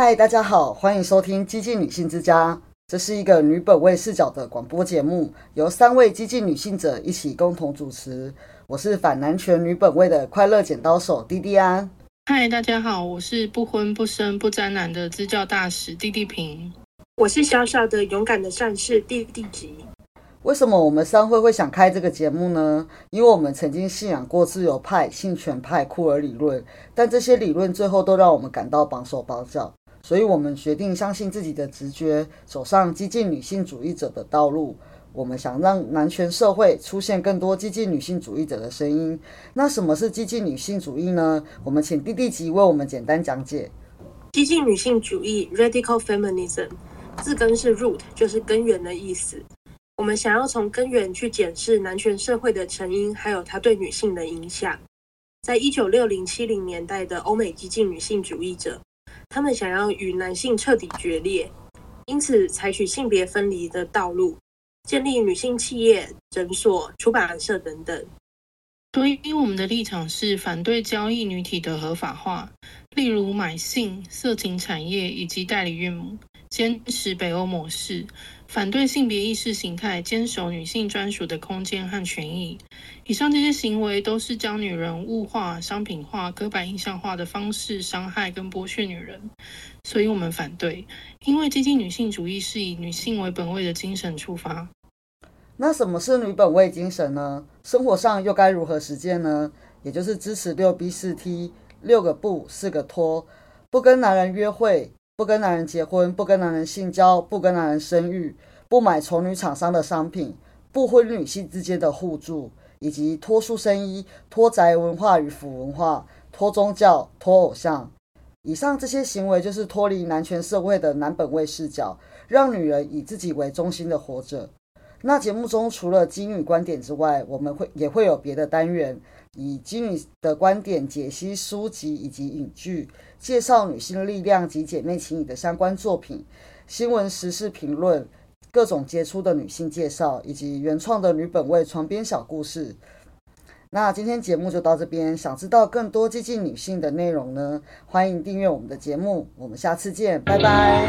嗨，大家好，欢迎收听《激进女性之家》，这是一个女本位视角的广播节目，由三位激进女性者一起共同主持。我是反男权女本位的快乐剪刀手滴滴安。嗨，大家好，我是不婚不生不沾男的支教大使弟弟平。我是小小的勇敢的战士弟弟吉。为什么我们商会会想开这个节目呢？因为我们曾经信仰过自由派、性权派、酷儿理论，但这些理论最后都让我们感到绑手绑脚，所以我们决定相信自己的直觉，走上激进女性主义者的道路。我们想让男权社会出现更多激进女性主义者的声音。那什么是激进女性主义呢？我们请弟弟吉为我们简单讲解。激进女性主义 （Radical Feminism） 字根是 “root”，就是根源的意思。我们想要从根源去检视男权社会的成因，还有它对女性的影响。在一九六零七零年代的欧美激进女性主义者，他们想要与男性彻底决裂，因此采取性别分离的道路，建立女性企业、诊所、出版社等等。所以，因我们的立场是反对交易女体的合法化，例如买性、色情产业以及代理孕母，坚持北欧模式。反对性别意识形态，坚守女性专属的空间和权益。以上这些行为都是将女人物化、商品化、刻板印象化的方式伤害跟剥削女人，所以我们反对。因为激进女性主义是以女性为本位的精神出发。那什么是女本位精神呢？生活上又该如何实践呢？也就是支持六 B 四 T 六个不四个拖，不跟男人约会。不跟男人结婚，不跟男人性交，不跟男人生育，不买丑女厂商的商品，不婚女性之间的互助，以及脱书生衣、脱宅文化与腐文化、脱宗教、脱偶像。以上这些行为就是脱离男权社会的男本位视角，让女人以自己为中心的活着。那节目中除了金女观点之外，我们会也会有别的单元。以金女的观点解析书籍以及影剧，介绍女性力量及姐妹情谊的相关作品，新闻时事评论，各种杰出的女性介绍，以及原创的女本位床边小故事。那今天节目就到这边，想知道更多激进女性的内容呢？欢迎订阅我们的节目，我们下次见，拜拜。